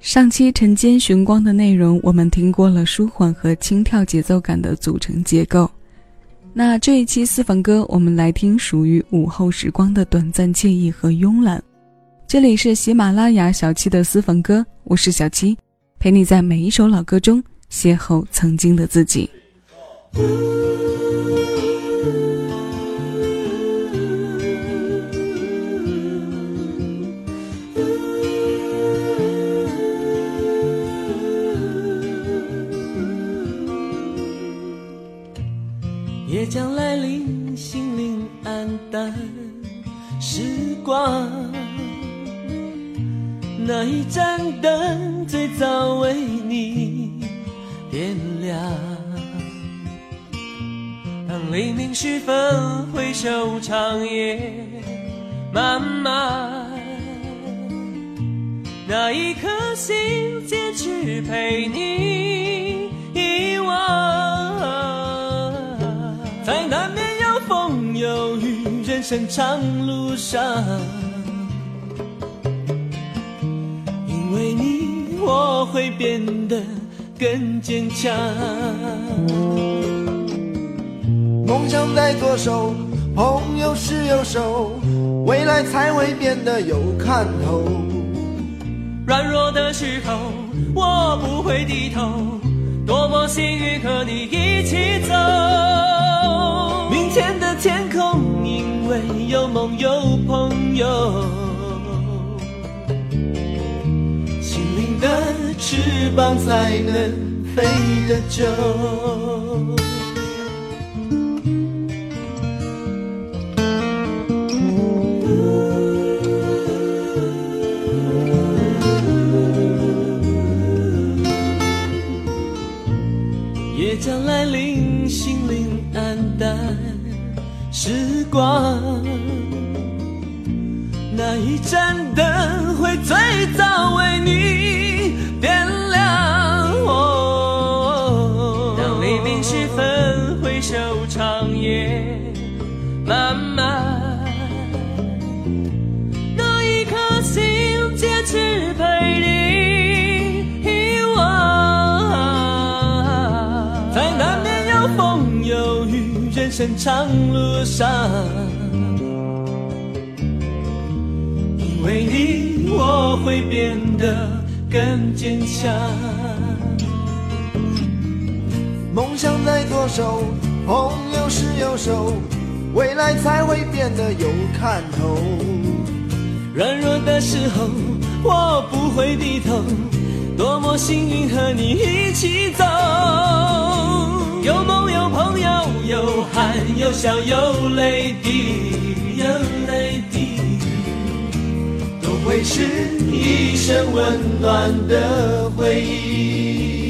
上期晨间寻光的内容，我们听过了舒缓和轻跳节奏感的组成结构。那这一期私房歌，我们来听属于午后时光的短暂惬意和慵懒。这里是喜马拉雅小七的私房歌，我是小七，陪你在每一首老歌中邂逅曾经的自己。夜将来临，心灵黯淡，时光。那一盏灯最早为你点亮。当黎明时分，回首长夜漫漫，那一颗心坚持陪你遗忘。人生长路上，因为你我会变得更坚强。梦想在左手，朋友是右手，未来才会变得有看头。软弱的时候，我不会低头，多么幸运和你一起走。明天的天空，因为有梦有朋友，心灵的翅膀才能飞得久。夜将来临，时光。那一盏灯会最生长路上，因为你我会变得更坚强。梦想在左手，朋友是右手，未来才会变得有看头。软弱的时候，我不会低头，多么幸运和你一起走。有梦有朋友，有汗有笑有泪滴，有泪滴，都会是一生温暖的回忆。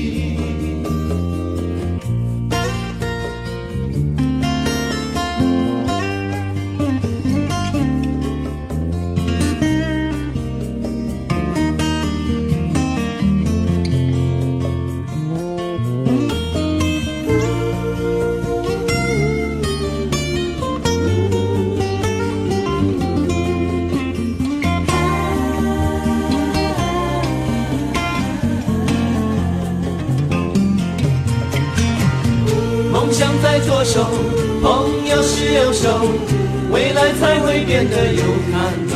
未来才会变得有看头。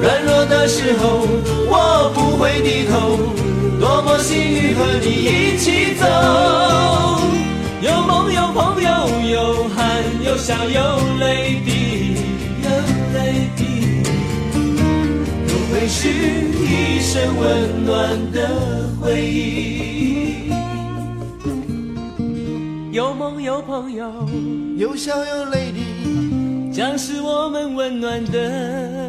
软弱的时候，我不会低头，多么幸运和你一起走。有梦有朋友，有汗有笑有泪滴，有泪滴，都会是一生温暖的回忆。有梦有朋友，有笑有泪滴，将是我们温暖的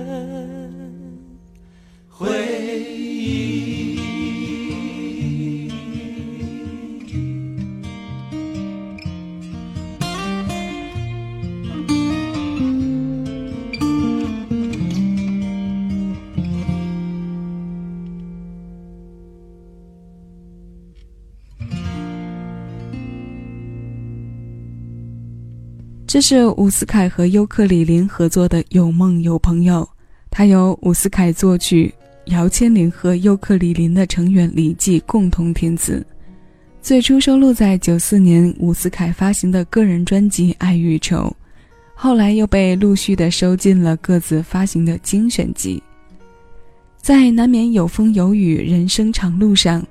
这是伍思凯和尤克里林合作的《有梦有朋友》，它由伍思凯作曲，姚千林和尤克里林的成员李记共同填词。最初收录在九四年伍思凯发行的个人专辑《爱与愁》，后来又被陆续的收进了各自发行的精选集。在难免有风有雨人生长路上，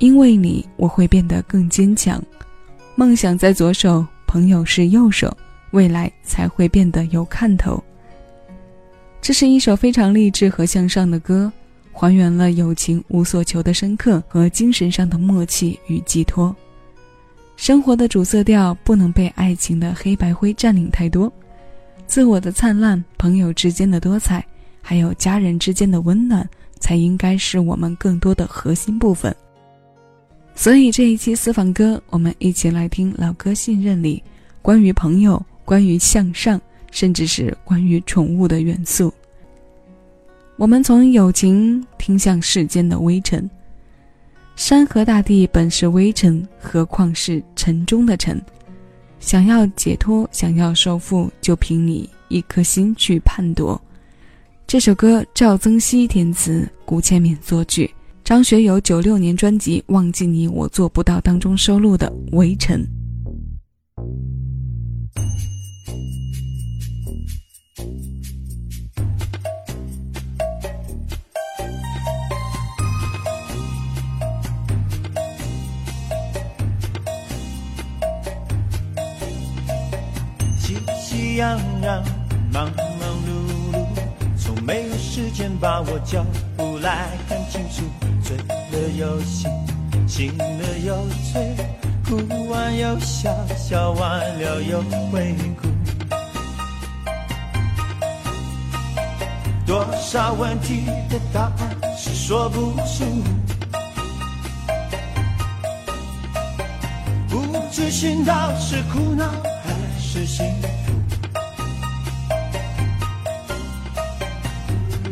因为你我会变得更坚强。梦想在左手，朋友是右手，未来才会变得有看头。这是一首非常励志和向上的歌。还原了友情无所求的深刻和精神上的默契与寄托。生活的主色调不能被爱情的黑白灰占领太多，自我的灿烂、朋友之间的多彩，还有家人之间的温暖，才应该是我们更多的核心部分。所以这一期私房歌，我们一起来听老歌《信任》里关于朋友、关于向上，甚至是关于宠物的元素。我们从友情听向世间的微尘，山河大地本是微尘，何况是尘中的尘？想要解脱，想要收复，就凭你一颗心去判夺。这首歌赵增熹填词，古千敏作曲，张学友九六年专辑《忘记你我做不到》当中收录的《微尘尘》。洋洋，忙忙碌碌，从没有时间把我脚步来看清楚。醉了又醒，醒了又醉，哭完又笑，笑完了又会哭。多少问题的答案是说不出，不知寻到是苦恼还是幸福。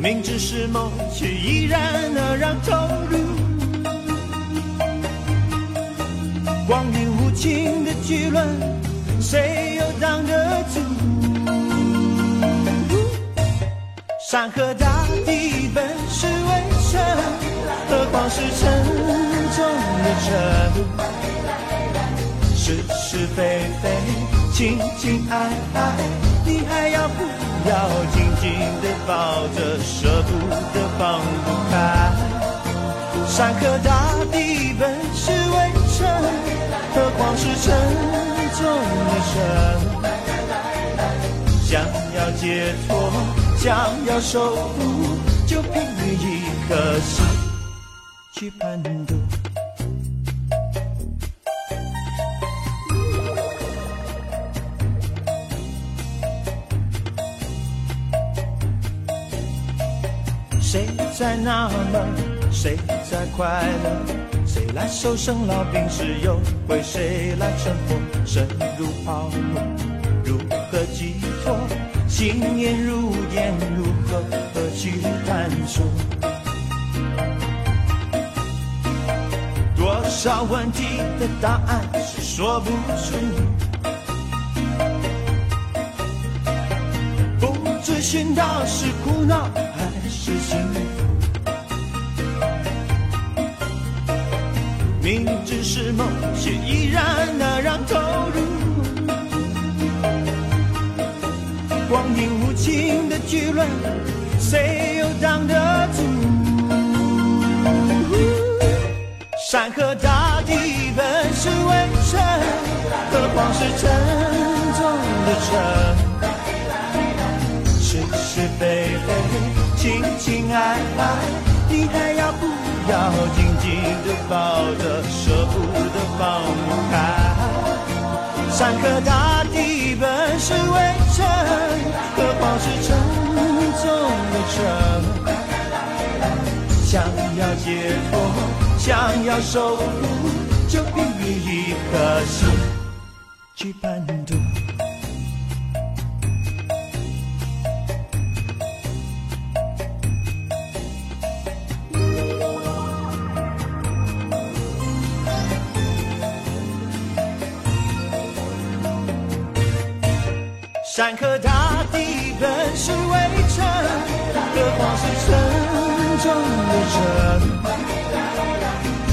明知是梦，却依然那样投入。光阴无情的巨轮，谁又挡得住？山河大地本是微尘，何况是沉重的尘？是是非非，情情爱爱，你还要不？要紧紧地抱着，舍不得放不开。山河大地本是微尘，何况是沉重的尘？想要解脱，想要守护，就凭你一颗心去攀渡。在纳闷？谁在快乐？谁来受生老病死？又会谁来生活？生如泡沫，如何寄托？心念如烟，如何何去探索？多少问题的答案是说不出，不知寻到是苦恼还。是幸福，是梦，却依然那样投入。光阴无情的巨轮，谁又挡得住？山河大地本是微尘，何况是沉重的尘？是是非非。情情爱爱，你还要不要紧紧地抱着，舍不得放不开？山河大地本是微尘，何况是沉重的尘？想要解脱，想要守护，就凭一颗心去攀渡。山河大地本是微尘，何况是沉重的城，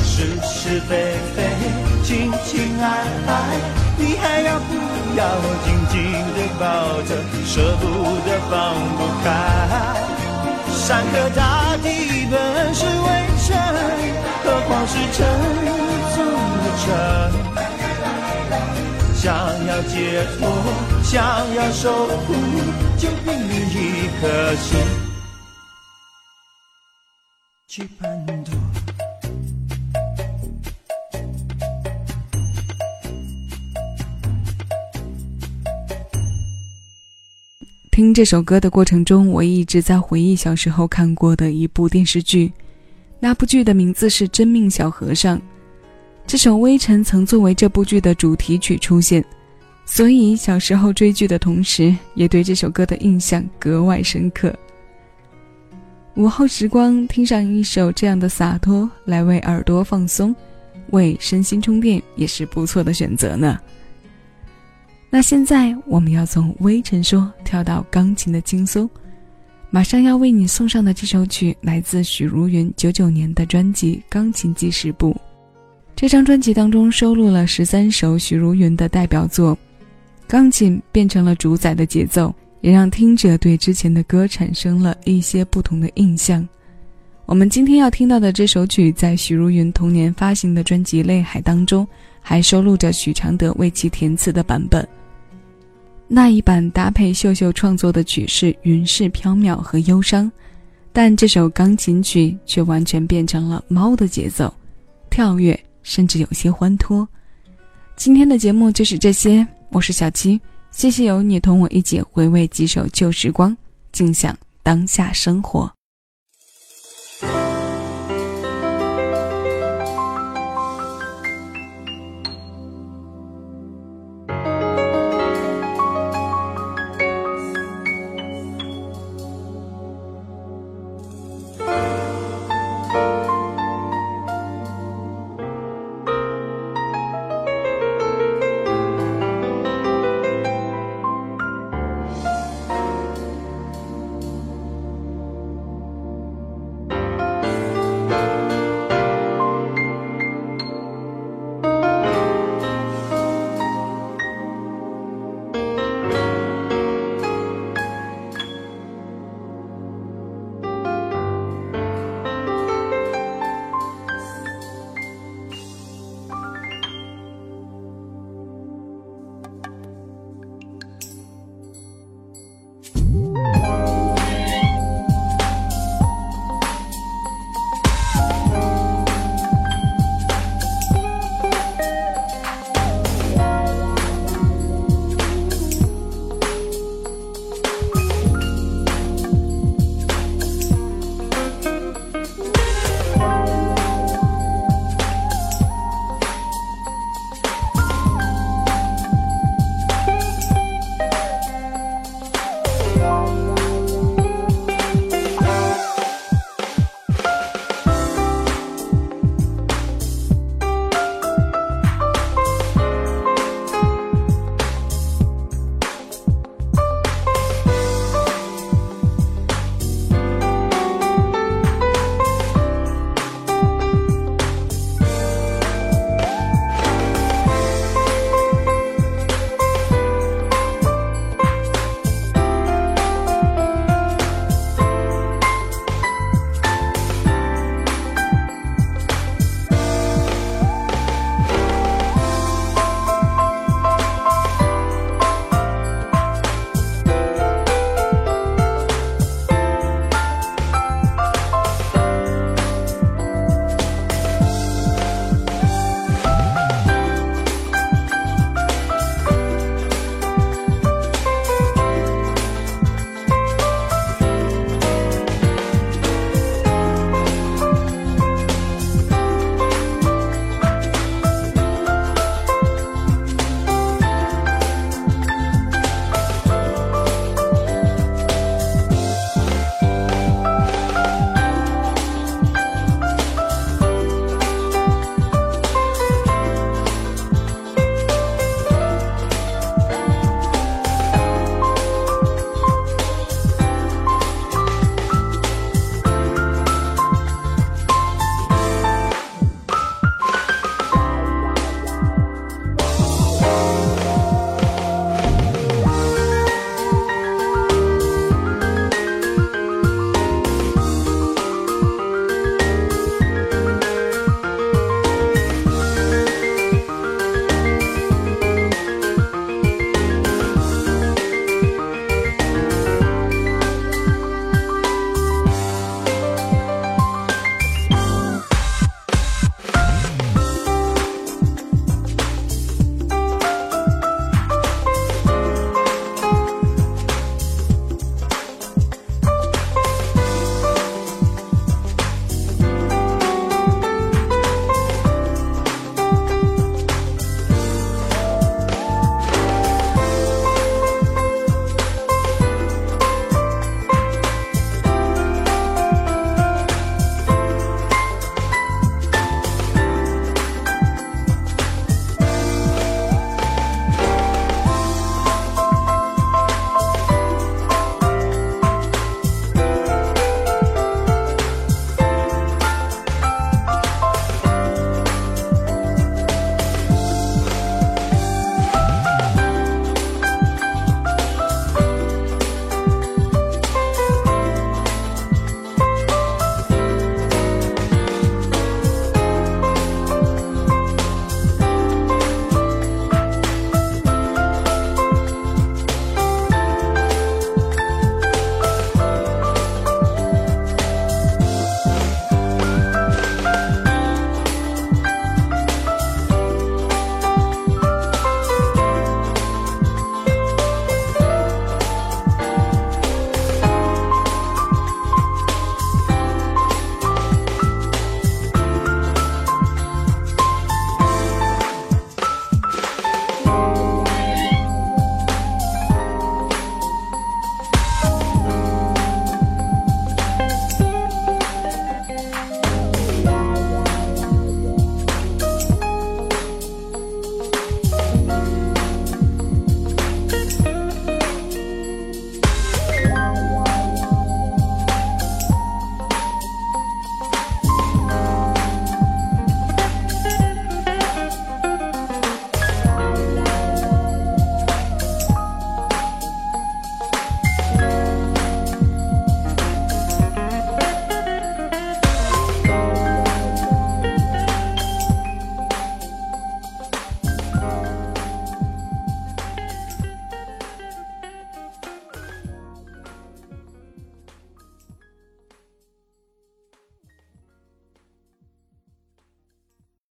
是是非非，情情爱爱，你还要不要紧紧的抱着，舍不得放不开。山河大地本是为尘，何况是沉重的城。想要解脱，想要守护，就凭你一颗心去攀夺。听这首歌的过程中，我一直在回忆小时候看过的一部电视剧，那部剧的名字是《真命小和尚》。这首《微尘》曾作为这部剧的主题曲出现，所以小时候追剧的同时，也对这首歌的印象格外深刻。午后时光，听上一首这样的洒脱，来为耳朵放松，为身心充电，也是不错的选择呢。那现在我们要从微尘说跳到钢琴的轻松，马上要为你送上的这首曲来自许茹芸九九年的专辑《钢琴记事簿》。这张专辑当中收录了十三首许茹芸的代表作，钢琴变成了主宰的节奏，也让听者对之前的歌产生了一些不同的印象。我们今天要听到的这首曲，在许茹芸同年发行的专辑《泪海》当中，还收录着许常德为其填词的版本。那一版搭配秀秀创作的曲是云是飘渺和忧伤，但这首钢琴曲却完全变成了猫的节奏，跳跃。甚至有些欢脱。今天的节目就是这些，我是小七，谢谢有你同我一起回味几首旧时光，静享当下生活。